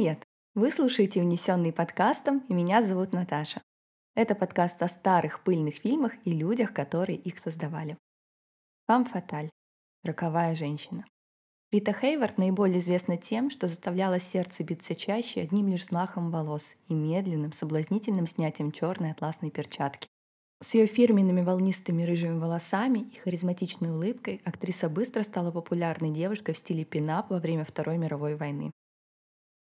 Привет! Вы слушаете «Унесенный подкастом» и меня зовут Наташа. Это подкаст о старых пыльных фильмах и людях, которые их создавали. Фам Фаталь. Роковая женщина. Рита Хейвард наиболее известна тем, что заставляла сердце биться чаще одним лишь взмахом волос и медленным, соблазнительным снятием черной атласной перчатки. С ее фирменными волнистыми рыжими волосами и харизматичной улыбкой актриса быстро стала популярной девушкой в стиле пинап во время Второй мировой войны.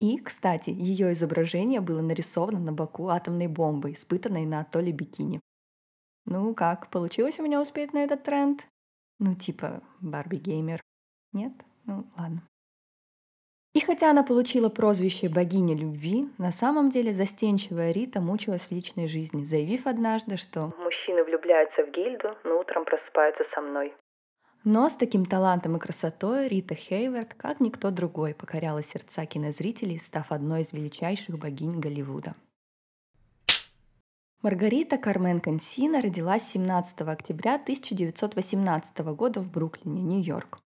И, кстати, ее изображение было нарисовано на боку атомной бомбы, испытанной на атолле Бикини. Ну как, получилось у меня успеть на этот тренд? Ну типа Барби-геймер. Нет? Ну ладно. И хотя она получила прозвище «богиня любви», на самом деле застенчивая Рита мучилась в личной жизни, заявив однажды, что «Мужчины влюбляются в гильду, но утром просыпаются со мной». Но с таким талантом и красотой Рита Хейвард, как никто другой, покоряла сердца кинозрителей, став одной из величайших богинь Голливуда. Маргарита Кармен Консина родилась 17 октября 1918 года в Бруклине, Нью-Йорк.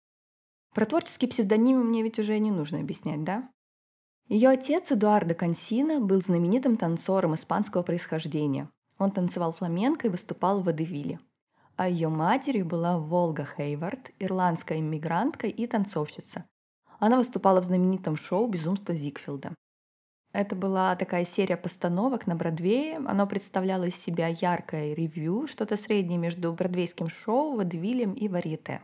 Про творческий псевдоним мне ведь уже не нужно объяснять, да? Ее отец Эдуардо Консина был знаменитым танцором испанского происхождения. Он танцевал фламенко и выступал в Водевиле а ее матерью была Волга Хейвард, ирландская иммигрантка и танцовщица. Она выступала в знаменитом шоу «Безумство Зигфилда». Это была такая серия постановок на Бродвее. Оно представляло из себя яркое ревью, что-то среднее между бродвейским шоу, водевилем и варьете.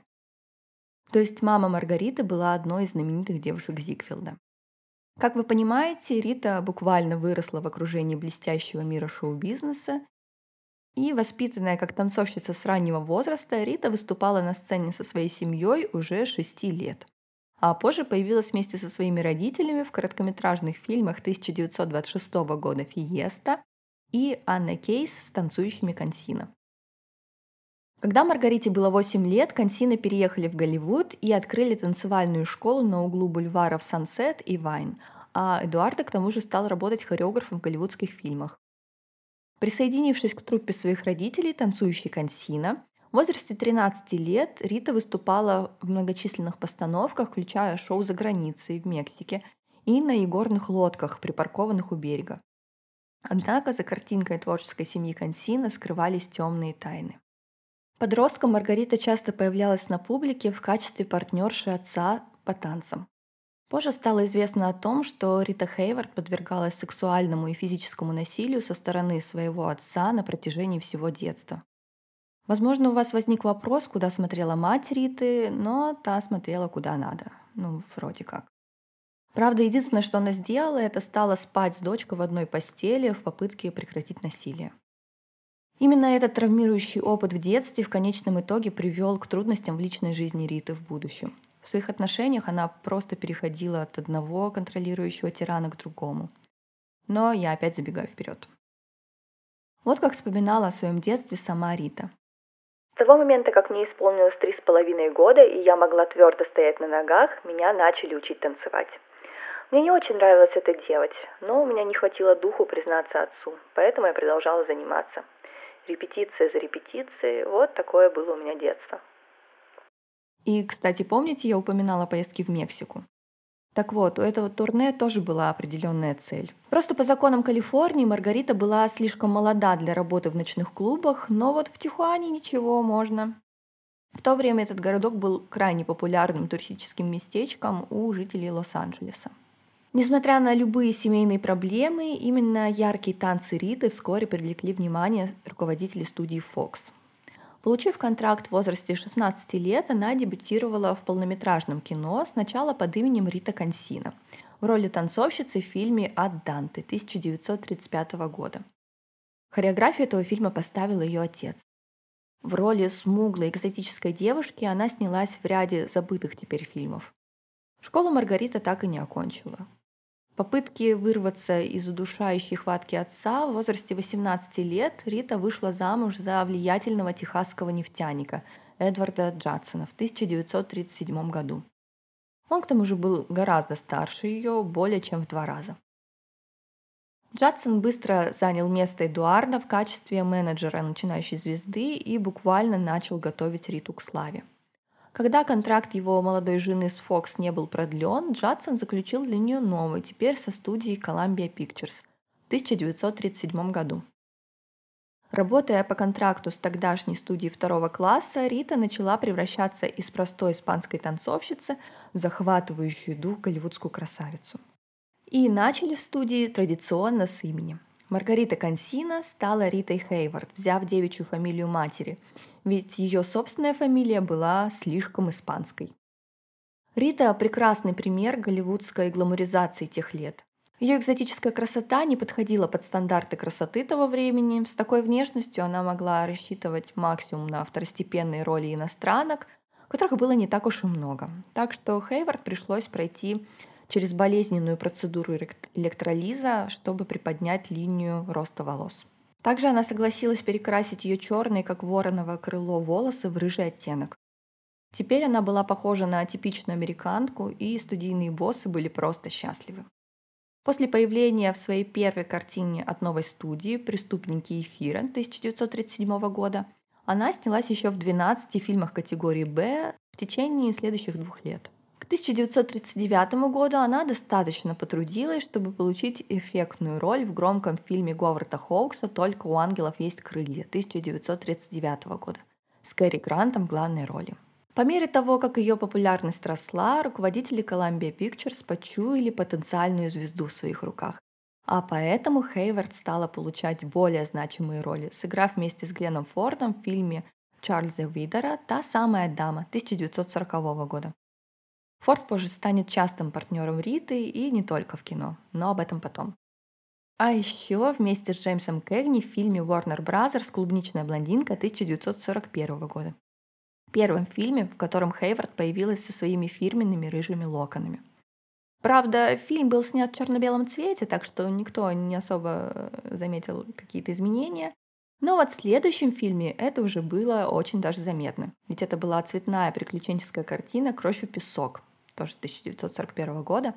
То есть мама Маргариты была одной из знаменитых девушек Зигфилда. Как вы понимаете, Рита буквально выросла в окружении блестящего мира шоу-бизнеса и воспитанная как танцовщица с раннего возраста, Рита выступала на сцене со своей семьей уже 6 лет. А позже появилась вместе со своими родителями в короткометражных фильмах 1926 года «Фиеста» и «Анна Кейс с танцующими консино». Когда Маргарите было 8 лет, Консина переехали в Голливуд и открыли танцевальную школу на углу бульваров Сансет и Вайн, а Эдуарда к тому же стал работать хореографом в голливудских фильмах. Присоединившись к труппе своих родителей, танцующей консина, в возрасте 13 лет Рита выступала в многочисленных постановках, включая шоу за границей в Мексике и на игорных лодках, припаркованных у берега. Однако за картинкой творческой семьи Консина скрывались темные тайны. Подростком Маргарита часто появлялась на публике в качестве партнерши отца по танцам. Позже стало известно о том, что Рита Хейвард подвергалась сексуальному и физическому насилию со стороны своего отца на протяжении всего детства. Возможно, у вас возник вопрос, куда смотрела мать Риты, но та смотрела куда надо. Ну, вроде как. Правда, единственное, что она сделала, это стала спать с дочкой в одной постели в попытке прекратить насилие. Именно этот травмирующий опыт в детстве в конечном итоге привел к трудностям в личной жизни Риты в будущем. В своих отношениях она просто переходила от одного контролирующего тирана к другому. Но я опять забегаю вперед. Вот как вспоминала о своем детстве сама Рита. С того момента, как мне исполнилось три с половиной года, и я могла твердо стоять на ногах, меня начали учить танцевать. Мне не очень нравилось это делать, но у меня не хватило духу признаться отцу, поэтому я продолжала заниматься. Репетиция за репетицией, вот такое было у меня детство. И, кстати, помните, я упоминала поездки в Мексику? Так вот, у этого турне тоже была определенная цель. Просто по законам Калифорнии Маргарита была слишком молода для работы в ночных клубах, но вот в Тихуане ничего можно. В то время этот городок был крайне популярным туристическим местечком у жителей Лос-Анджелеса. Несмотря на любые семейные проблемы, именно яркие танцы Риты вскоре привлекли внимание руководителей студии Fox. Получив контракт в возрасте 16 лет, она дебютировала в полнометражном кино сначала под именем Рита Консина в роли танцовщицы в фильме «Ад Данте» 1935 года. Хореографию этого фильма поставил ее отец. В роли смуглой экзотической девушки она снялась в ряде забытых теперь фильмов. Школу Маргарита так и не окончила. Попытки вырваться из удушающей хватки отца в возрасте 18 лет Рита вышла замуж за влиятельного техасского нефтяника Эдварда Джадсона в 1937 году. Он к тому же был гораздо старше ее, более чем в два раза. Джадсон быстро занял место Эдуарда в качестве менеджера начинающей звезды и буквально начал готовить Риту к славе. Когда контракт его молодой жены с Fox не был продлен, Джадсон заключил для нее новый, теперь со студией Columbia Pictures в 1937 году. Работая по контракту с тогдашней студией второго класса, Рита начала превращаться из простой испанской танцовщицы в захватывающую дух голливудскую красавицу. И начали в студии традиционно с имени. Маргарита Консина стала Ритой Хейвард, взяв девичью фамилию матери, ведь ее собственная фамилия была слишком испанской. Рита – прекрасный пример голливудской гламуризации тех лет. Ее экзотическая красота не подходила под стандарты красоты того времени. С такой внешностью она могла рассчитывать максимум на второстепенные роли иностранок, которых было не так уж и много. Так что Хейвард пришлось пройти через болезненную процедуру электролиза, чтобы приподнять линию роста волос. Также она согласилась перекрасить ее черные, как вороново крыло, волосы в рыжий оттенок. Теперь она была похожа на типичную американку, и студийные боссы были просто счастливы. После появления в своей первой картине от новой студии «Преступники эфира» 1937 года она снялась еще в 12 фильмах категории «Б» в течение следующих двух лет. К 1939 году она достаточно потрудилась, чтобы получить эффектную роль в громком фильме Говарда Хоукса «Только у ангелов есть крылья» 1939 года с Кэрри Грантом в главной роли. По мере того, как ее популярность росла, руководители Columbia Pictures почуяли потенциальную звезду в своих руках. А поэтому Хейвард стала получать более значимые роли, сыграв вместе с Гленном Фордом в фильме Чарльза Видера «Та самая дама» 1940 года. Форд позже станет частым партнером Риты и не только в кино, но об этом потом. А еще вместе с Джеймсом Кэгни в фильме Warner Bros. «Клубничная блондинка» 1941 года первом фильме, в котором Хейвард появилась со своими фирменными рыжими локонами. Правда, фильм был снят в черно-белом цвете, так что никто не особо э, заметил какие-то изменения. Но вот в следующем фильме это уже было очень даже заметно. Ведь это была цветная приключенческая картина «Кровь и песок», тоже 1941 года,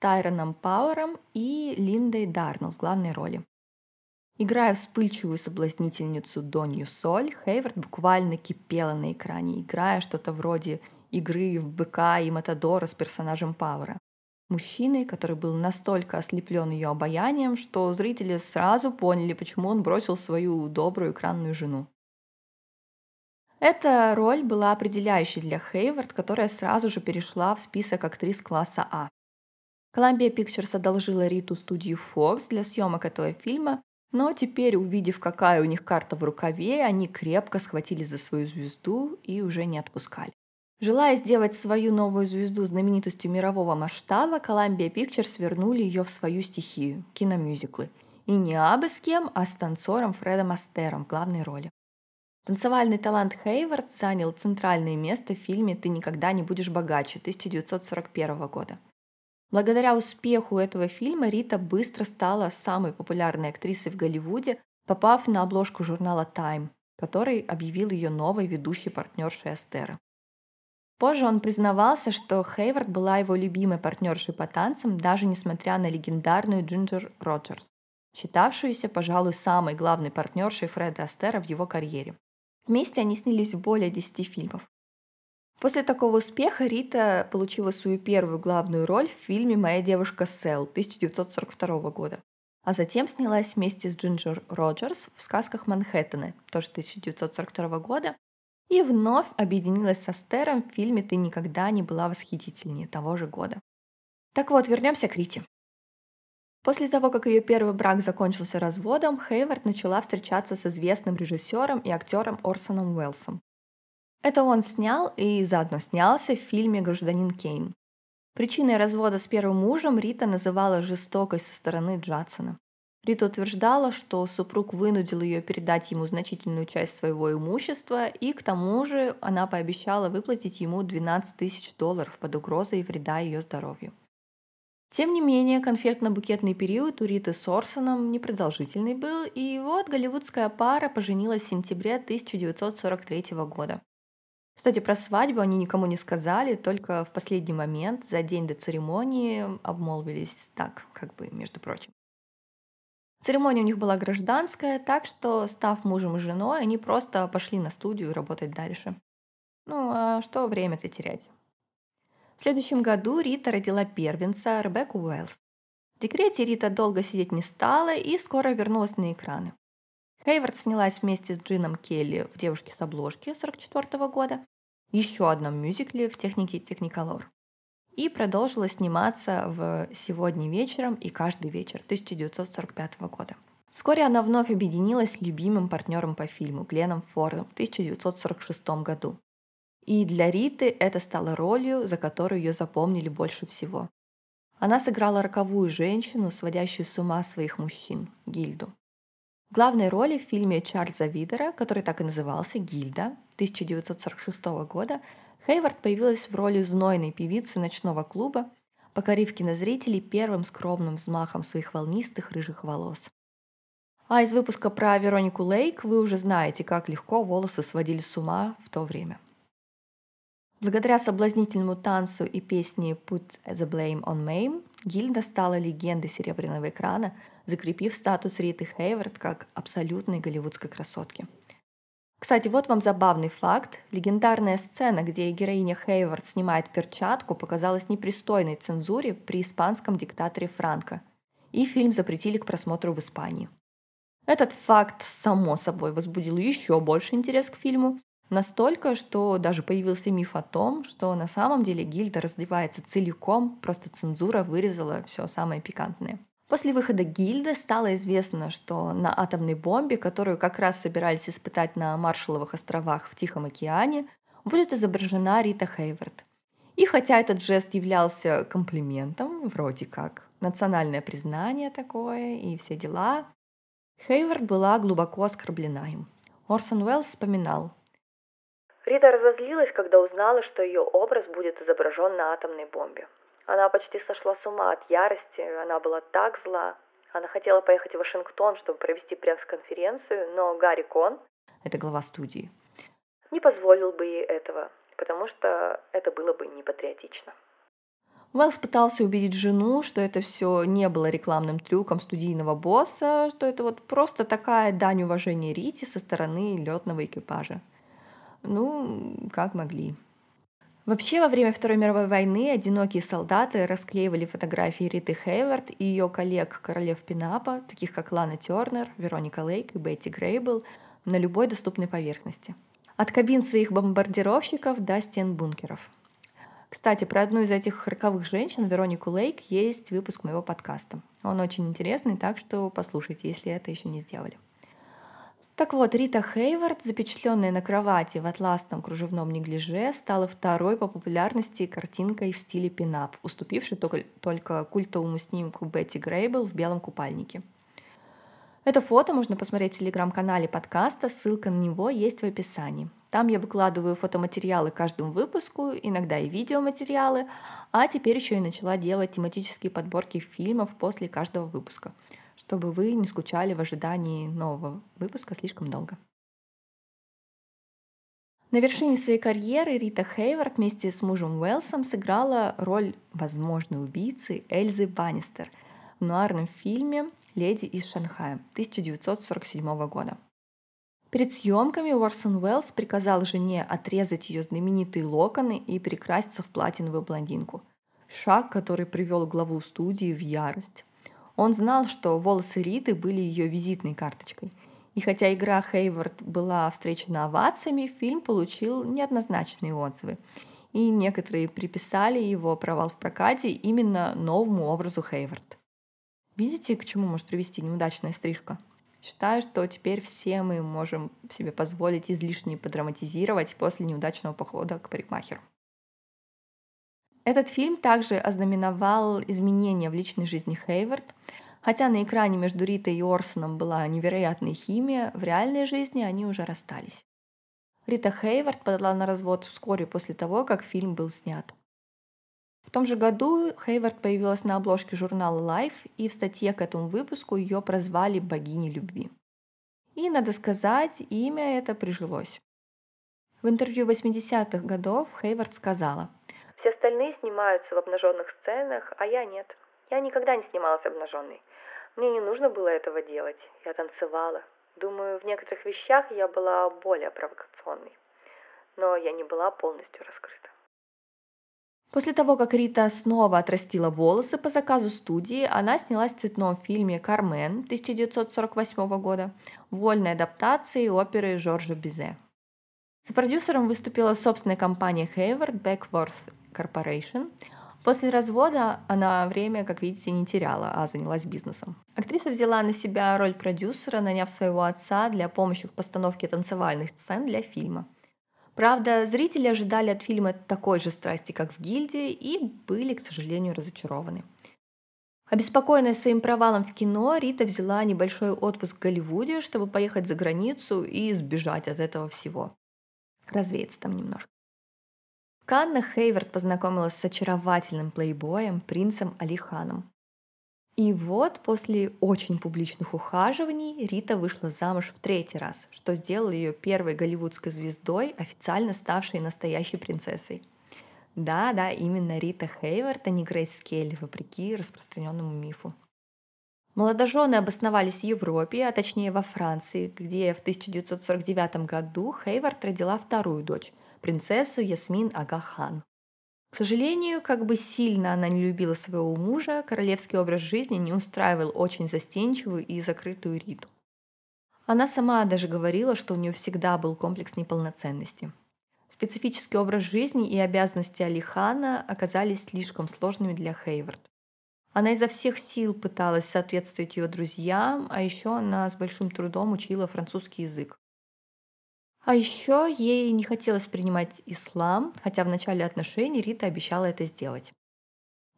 Тайроном Пауэром и Линдой Дарнелл в главной роли. Играя вспыльчивую соблазнительницу Донью Соль, Хейвард буквально кипела на экране, играя что-то вроде игры в быка и Матадора с персонажем Пауэра. Мужчиной, который был настолько ослеплен ее обаянием, что зрители сразу поняли, почему он бросил свою добрую экранную жену. Эта роль была определяющей для Хейвард, которая сразу же перешла в список актрис класса А. Columbia Pictures одолжила Риту студию Fox для съемок этого фильма, но теперь, увидев, какая у них карта в рукаве, они крепко схватили за свою звезду и уже не отпускали. Желая сделать свою новую звезду знаменитостью мирового масштаба, Columbia Pictures вернули ее в свою стихию – киномюзиклы. И не абы с кем, а с танцором Фредом Астером в главной роли. Танцевальный талант Хейвард занял центральное место в фильме «Ты никогда не будешь богаче» 1941 года. Благодаря успеху этого фильма Рита быстро стала самой популярной актрисой в Голливуде, попав на обложку журнала Time, который объявил ее новой ведущей партнершей Астера. Позже он признавался, что Хейвард была его любимой партнершей по танцам, даже несмотря на легендарную Джинджер Роджерс, считавшуюся, пожалуй, самой главной партнершей Фреда Астера в его карьере. Вместе они снялись в более 10 фильмов. После такого успеха Рита получила свою первую главную роль в фильме «Моя девушка Сэл» 1942 года, а затем снялась вместе с Джинджер Роджерс в «Сказках Манхэттена» тоже 1942 года и вновь объединилась со Стером в фильме «Ты никогда не была восхитительнее» того же года. Так вот, вернемся к Рите. После того, как ее первый брак закончился разводом, Хейвард начала встречаться с известным режиссером и актером Орсоном Уэллсом. Это он снял и заодно снялся в фильме «Гражданин Кейн». Причиной развода с первым мужем Рита называла жестокость со стороны Джадсона. Рита утверждала, что супруг вынудил ее передать ему значительную часть своего имущества, и к тому же она пообещала выплатить ему 12 тысяч долларов под угрозой вреда ее здоровью. Тем не менее, конфетно-букетный период у Риты с Орсоном непродолжительный был, и вот голливудская пара поженилась в сентябре 1943 года. Кстати, про свадьбу они никому не сказали, только в последний момент, за день до церемонии, обмолвились так, как бы, между прочим. Церемония у них была гражданская, так что, став мужем и женой, они просто пошли на студию работать дальше. Ну, а что время-то терять? В следующем году Рита родила первенца Ребекку Уэллс. В декрете Рита долго сидеть не стала и скоро вернулась на экраны. Хейвард снялась вместе с Джином Келли в «Девушке с обложки» 1944 года, еще одном мюзикле в технике Техниколор. И продолжила сниматься в «Сегодня вечером» и «Каждый вечер» 1945 года. Вскоре она вновь объединилась с любимым партнером по фильму Гленом Фордом в 1946 году. И для Риты это стало ролью, за которую ее запомнили больше всего. Она сыграла роковую женщину, сводящую с ума своих мужчин, Гильду. В главной роли в фильме Чарльза Видера, который так и назывался «Гильда» 1946 года, Хейвард появилась в роли знойной певицы ночного клуба, покорив кинозрителей первым скромным взмахом своих волнистых рыжих волос. А из выпуска про Веронику Лейк вы уже знаете, как легко волосы сводили с ума в то время. Благодаря соблазнительному танцу и песне «Put the Blame on Mame» Гильда стала легендой серебряного экрана, закрепив статус Риты Хейвард как абсолютной голливудской красотки. Кстати, вот вам забавный факт. Легендарная сцена, где героиня Хейвард снимает перчатку, показалась непристойной цензуре при испанском диктаторе Франко. И фильм запретили к просмотру в Испании. Этот факт, само собой, возбудил еще больше интерес к фильму, Настолько, что даже появился миф о том, что на самом деле гильда раздевается целиком, просто цензура вырезала все самое пикантное. После выхода гильды стало известно, что на атомной бомбе, которую как раз собирались испытать на Маршалловых островах в Тихом океане, будет изображена Рита Хейвард. И хотя этот жест являлся комплиментом, вроде как, национальное признание такое и все дела, Хейвард была глубоко оскорблена им. Орсон Уэллс вспоминал, Рита разозлилась, когда узнала, что ее образ будет изображен на атомной бомбе. Она почти сошла с ума от ярости, она была так зла. Она хотела поехать в Вашингтон, чтобы провести пресс-конференцию, но Гарри Кон, это глава студии, не позволил бы ей этого, потому что это было бы непатриотично. Уэллс пытался убедить жену, что это все не было рекламным трюком студийного босса, что это вот просто такая дань уважения Рите со стороны летного экипажа. Ну, как могли. Вообще, во время Второй мировой войны одинокие солдаты расклеивали фотографии Риты Хейвард и ее коллег королев Пинапа, таких как Лана Тернер, Вероника Лейк и Бетти Грейбл, на любой доступной поверхности. От кабин своих бомбардировщиков до стен бункеров. Кстати, про одну из этих роковых женщин, Веронику Лейк, есть выпуск моего подкаста. Он очень интересный, так что послушайте, если это еще не сделали. Так вот, Рита Хейвард, запечатленная на кровати в атласном кружевном неглиже, стала второй по популярности картинкой в стиле пинап, уступившей только, только культовому снимку Бетти Грейбл в белом купальнике. Это фото можно посмотреть в телеграм-канале подкаста, ссылка на него есть в описании. Там я выкладываю фотоматериалы каждому выпуску, иногда и видеоматериалы, а теперь еще и начала делать тематические подборки фильмов после каждого выпуска – чтобы вы не скучали в ожидании нового выпуска слишком долго. На вершине своей карьеры Рита Хейвард вместе с мужем Уэлсом сыграла роль возможной убийцы Эльзы Баннистер в нуарном фильме «Леди из Шанхая» 1947 года. Перед съемками Уорсон Уэллс приказал жене отрезать ее знаменитые локоны и перекраситься в платиновую блондинку. Шаг, который привел главу студии в ярость. Он знал, что волосы Риты были ее визитной карточкой. И хотя игра Хейвард была встречена овациями, фильм получил неоднозначные отзывы. И некоторые приписали его провал в прокате именно новому образу Хейвард. Видите, к чему может привести неудачная стрижка? Считаю, что теперь все мы можем себе позволить излишне подраматизировать после неудачного похода к парикмахеру. Этот фильм также ознаменовал изменения в личной жизни Хейвард. Хотя на экране между Ритой и Орсоном была невероятная химия, в реальной жизни они уже расстались. Рита Хейвард подала на развод вскоре после того, как фильм был снят. В том же году Хейвард появилась на обложке журнала Life, и в статье к этому выпуску ее прозвали богиней любви. И, надо сказать, имя это прижилось. В интервью 80-х годов Хейвард сказала – остальные снимаются в обнаженных сценах, а я нет. Я никогда не снималась обнаженной. Мне не нужно было этого делать. Я танцевала. Думаю, в некоторых вещах я была более провокационной. но я не была полностью раскрыта. После того, как Рита снова отрастила волосы по заказу студии, она снялась в цветном фильме «Кармен» 1948 года, вольной адаптации оперы Жоржа Бизе. С продюсером выступила собственная компания Hayward Backworth Corporation. После развода она время, как видите, не теряла, а занялась бизнесом. Актриса взяла на себя роль продюсера, наняв своего отца для помощи в постановке танцевальных сцен для фильма. Правда, зрители ожидали от фильма такой же страсти, как в «Гильдии», и были, к сожалению, разочарованы. Обеспокоенная своим провалом в кино, Рита взяла небольшой отпуск в Голливуде, чтобы поехать за границу и сбежать от этого всего. Развеяться там немножко. В Каннах Хейвард познакомилась с очаровательным плейбоем принцем Алиханом. И вот после очень публичных ухаживаний Рита вышла замуж в третий раз, что сделало ее первой голливудской звездой, официально ставшей настоящей принцессой. Да, да, именно Рита Хейвард, а не Грейс Келли, вопреки распространенному мифу. Молодожены обосновались в Европе, а точнее во Франции, где в 1949 году Хейвард родила вторую дочь, принцессу Ясмин Агахан. К сожалению, как бы сильно она не любила своего мужа, королевский образ жизни не устраивал очень застенчивую и закрытую Риту. Она сама даже говорила, что у нее всегда был комплекс неполноценности. Специфический образ жизни и обязанности Алихана оказались слишком сложными для Хейвард. Она изо всех сил пыталась соответствовать ее друзьям, а еще она с большим трудом учила французский язык. А еще ей не хотелось принимать ислам, хотя в начале отношений Рита обещала это сделать.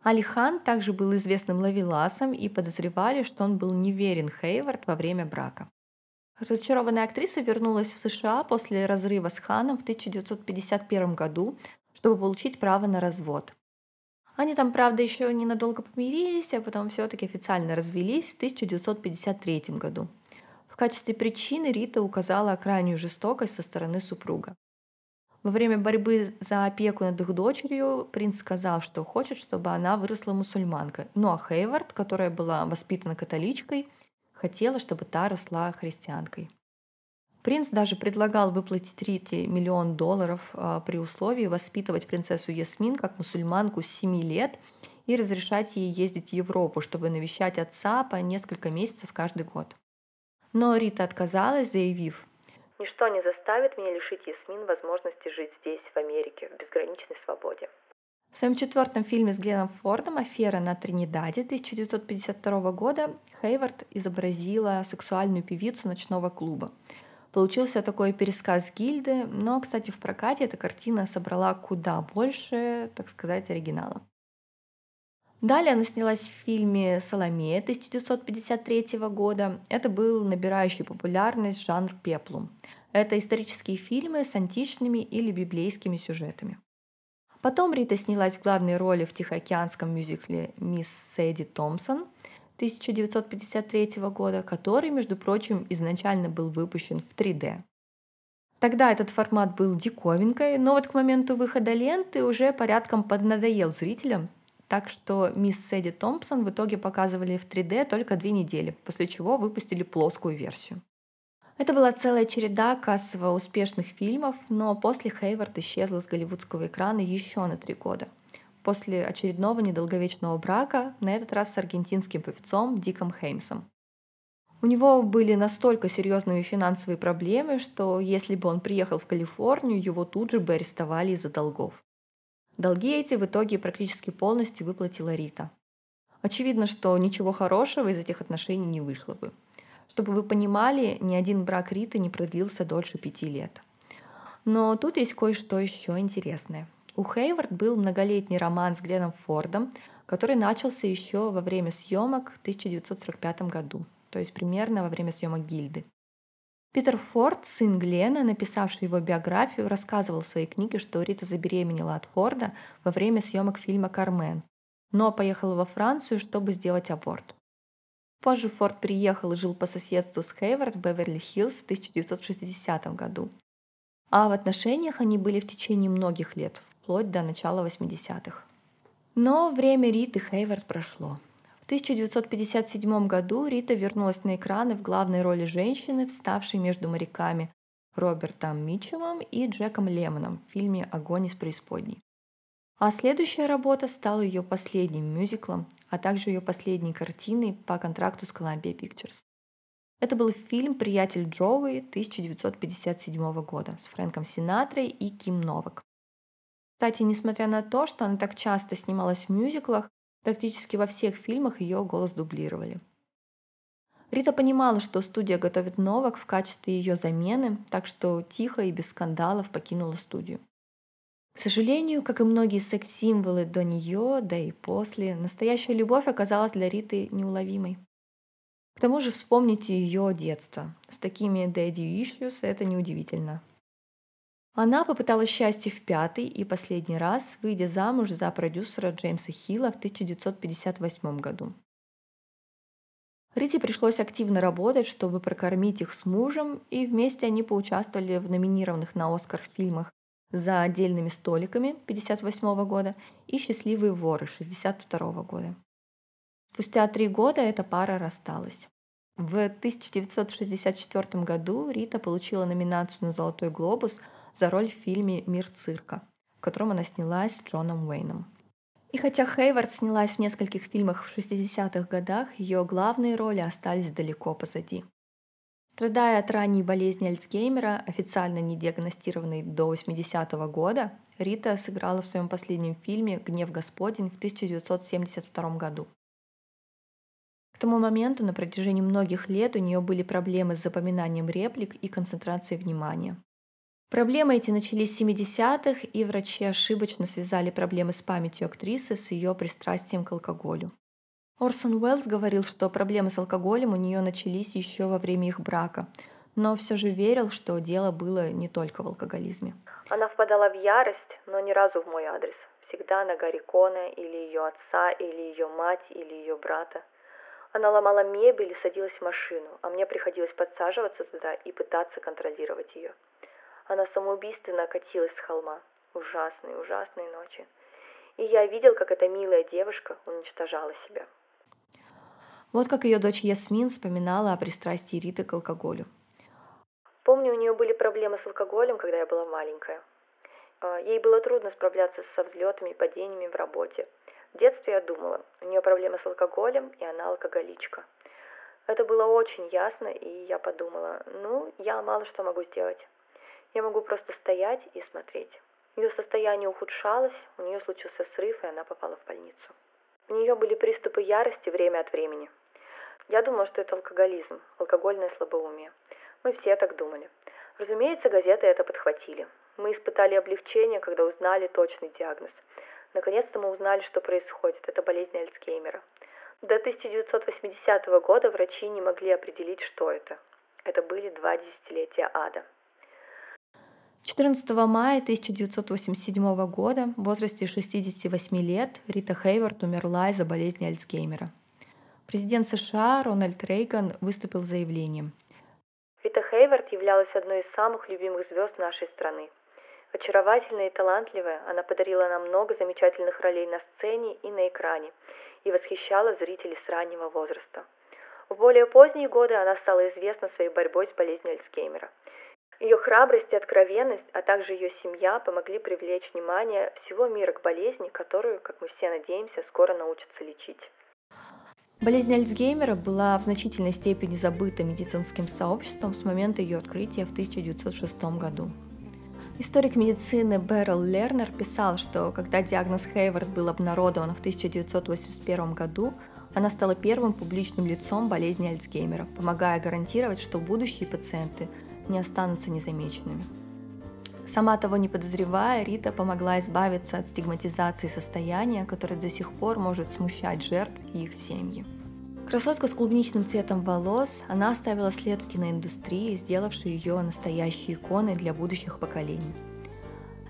Алихан также был известным лавеласом и подозревали, что он был неверен Хейвард во время брака. Разочарованная актриса вернулась в США после разрыва с Ханом в 1951 году, чтобы получить право на развод. Они там, правда, еще ненадолго помирились, а потом все-таки официально развелись в 1953 году. В качестве причины Рита указала крайнюю жестокость со стороны супруга. Во время борьбы за опеку над их дочерью принц сказал, что хочет, чтобы она выросла мусульманкой. Ну а Хейвард, которая была воспитана католичкой, хотела, чтобы та росла христианкой. Принц даже предлагал выплатить Рите миллион долларов а, при условии воспитывать принцессу Ясмин как мусульманку с 7 лет и разрешать ей ездить в Европу, чтобы навещать отца по несколько месяцев каждый год. Но Рита отказалась, заявив, «Ничто не заставит меня лишить Ясмин возможности жить здесь, в Америке, в безграничной свободе». В своем четвертом фильме с Гленом Фордом «Афера на Тринидаде» 1952 года Хейвард изобразила сексуальную певицу ночного клуба. Получился такой пересказ гильды, но, кстати, в прокате эта картина собрала куда больше, так сказать, оригинала. Далее она снялась в фильме «Соломея» 1953 года. Это был набирающий популярность жанр пеплум. Это исторические фильмы с античными или библейскими сюжетами. Потом Рита снялась в главной роли в тихоокеанском мюзикле «Мисс Сэдди Томпсон» 1953 года, который, между прочим, изначально был выпущен в 3D. Тогда этот формат был диковинкой, но вот к моменту выхода ленты уже порядком поднадоел зрителям, так что мисс Сэдди Томпсон в итоге показывали в 3D только две недели, после чего выпустили плоскую версию. Это была целая череда кассово успешных фильмов, но после Хейвард исчезла с голливудского экрана еще на три года. После очередного недолговечного брака, на этот раз с аргентинским певцом Диком Хеймсом. У него были настолько серьезные финансовые проблемы, что если бы он приехал в Калифорнию, его тут же бы арестовали из-за долгов. Долги эти в итоге практически полностью выплатила Рита. Очевидно, что ничего хорошего из этих отношений не вышло бы. Чтобы вы понимали, ни один брак Риты не продлился дольше пяти лет. Но тут есть кое-что еще интересное. У Хейвард был многолетний роман с Гленом Фордом, который начался еще во время съемок в 1945 году, то есть примерно во время съемок Гильды. Питер Форд, сын Глена, написавший его биографию, рассказывал в своей книге, что Рита забеременела от Форда во время съемок фильма «Кармен», но поехала во Францию, чтобы сделать аборт. Позже Форд приехал и жил по соседству с Хейвард в Беверли-Хиллз в 1960 году. А в отношениях они были в течение многих лет, вплоть до начала 80-х. Но время Риты Хейвард прошло. В 1957 году Рита вернулась на экраны в главной роли женщины, вставшей между моряками Робертом Митчумом и Джеком Лемоном в фильме «Огонь из преисподней». А следующая работа стала ее последним мюзиклом, а также ее последней картиной по контракту с Columbia Pictures. Это был фильм «Приятель Джоуи» 1957 года с Фрэнком Синатрой и Ким Новак. Кстати, несмотря на то, что она так часто снималась в мюзиклах, практически во всех фильмах ее голос дублировали. Рита понимала, что студия готовит Новак в качестве ее замены, так что тихо и без скандалов покинула студию. К сожалению, как и многие секс-символы до нее, да и после, настоящая любовь оказалась для Риты неуловимой. К тому же вспомните ее детство. С такими daddy issues это неудивительно. Она попыталась счастье в пятый и последний раз, выйдя замуж за продюсера Джеймса Хилла в 1958 году. Рите пришлось активно работать, чтобы прокормить их с мужем, и вместе они поучаствовали в номинированных на Оскар фильмах за отдельными столиками 1958 года и «Счастливые воры» 1962 года. Спустя три года эта пара рассталась. В 1964 году Рита получила номинацию на «Золотой глобус» за роль в фильме «Мир цирка», в котором она снялась с Джоном Уэйном. И хотя Хейвард снялась в нескольких фильмах в 60-х годах, ее главные роли остались далеко позади. Страдая от ранней болезни Альцгеймера, официально не диагностированной до 80-го года, Рита сыграла в своем последнем фильме «Гнев Господень» в 1972 году. К тому моменту на протяжении многих лет у нее были проблемы с запоминанием реплик и концентрацией внимания. Проблемы эти начались в 70-х, и врачи ошибочно связали проблемы с памятью актрисы с ее пристрастием к алкоголю. Орсон Уэллс говорил, что проблемы с алкоголем у нее начались еще во время их брака, но все же верил, что дело было не только в алкоголизме. Она впадала в ярость, но ни разу в мой адрес. Всегда на Гарри Кона, или ее отца, или ее мать, или ее брата. Она ломала мебель и садилась в машину, а мне приходилось подсаживаться туда и пытаться контролировать ее. Она самоубийственно катилась с холма. Ужасные, ужасные ночи. И я видел, как эта милая девушка уничтожала себя. Вот как ее дочь Ясмин вспоминала о пристрастии Риты к алкоголю. Помню, у нее были проблемы с алкоголем, когда я была маленькая. А, ей было трудно справляться со взлетами и падениями в работе. В детстве я думала, у нее проблемы с алкоголем, и она алкоголичка. Это было очень ясно, и я подумала, ну, я мало что могу сделать. Я могу просто стоять и смотреть. Ее состояние ухудшалось, у нее случился срыв, и она попала в больницу. У нее были приступы ярости время от времени. Я думала, что это алкоголизм, алкогольное слабоумие. Мы все так думали. Разумеется, газеты это подхватили. Мы испытали облегчение, когда узнали точный диагноз. Наконец-то мы узнали, что происходит. Это болезнь Альцгеймера. До 1980 года врачи не могли определить, что это. Это были два десятилетия ада. 14 мая 1987 года в возрасте 68 лет Рита Хейвард умерла из-за болезни Альцгеймера. Президент США Рональд Рейган выступил с заявлением. Рита Хейвард являлась одной из самых любимых звезд нашей страны. Очаровательная и талантливая, она подарила нам много замечательных ролей на сцене и на экране и восхищала зрителей с раннего возраста. В более поздние годы она стала известна своей борьбой с болезнью Альцгеймера – ее храбрость и откровенность, а также ее семья помогли привлечь внимание всего мира к болезни, которую, как мы все надеемся, скоро научатся лечить. Болезнь Альцгеймера была в значительной степени забыта медицинским сообществом с момента ее открытия в 1906 году. Историк медицины Беррел Лернер писал, что когда диагноз Хейвард был обнародован в 1981 году, она стала первым публичным лицом болезни Альцгеймера, помогая гарантировать, что будущие пациенты не останутся незамеченными. Сама того не подозревая, Рита помогла избавиться от стигматизации состояния, которое до сих пор может смущать жертв и их семьи. Красотка с клубничным цветом волос, она оставила след в киноиндустрии, сделавший ее настоящей иконой для будущих поколений.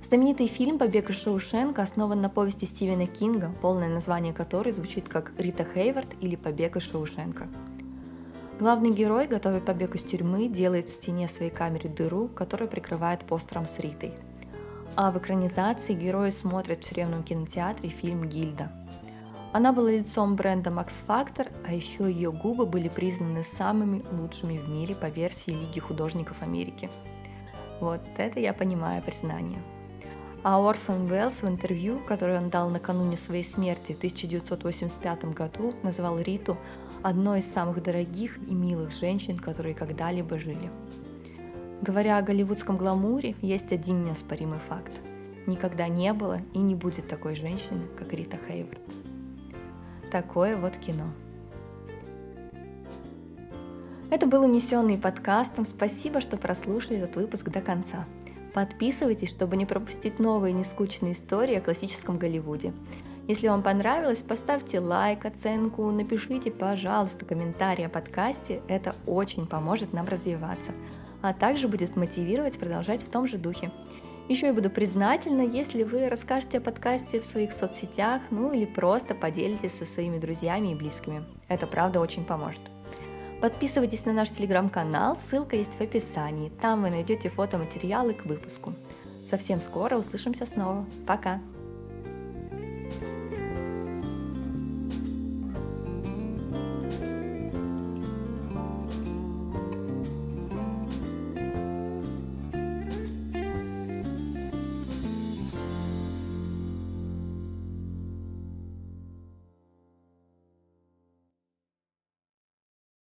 Знаменитый фильм «Побег из Шоушенка» основан на повести Стивена Кинга, полное название которой звучит как «Рита Хейвард» или «Побег из Шоушенка». Главный герой, готовя побег из тюрьмы, делает в стене своей камеры дыру, которая прикрывает постером с Ритой. А в экранизации герои смотрят в тюремном кинотеатре фильм «Гильда». Она была лицом бренда Max Factor, а еще ее губы были признаны самыми лучшими в мире по версии Лиги художников Америки. Вот это я понимаю признание. А Орсон Уэллс в интервью, которое он дал накануне своей смерти в 1985 году, назвал Риту одной из самых дорогих и милых женщин, которые когда-либо жили. Говоря о голливудском гламуре, есть один неоспоримый факт. Никогда не было и не будет такой женщины, как Рита Хейвард. Такое вот кино. Это был унесенный подкастом. Спасибо, что прослушали этот выпуск до конца. Подписывайтесь, чтобы не пропустить новые нескучные истории о классическом Голливуде. Если вам понравилось, поставьте лайк, оценку, напишите, пожалуйста, комментарий о подкасте. Это очень поможет нам развиваться, а также будет мотивировать продолжать в том же духе. Еще я буду признательна, если вы расскажете о подкасте в своих соцсетях, ну или просто поделитесь со своими друзьями и близкими. Это правда очень поможет. Подписывайтесь на наш телеграм-канал, ссылка есть в описании. Там вы найдете фотоматериалы к выпуску. Совсем скоро услышимся снова. Пока!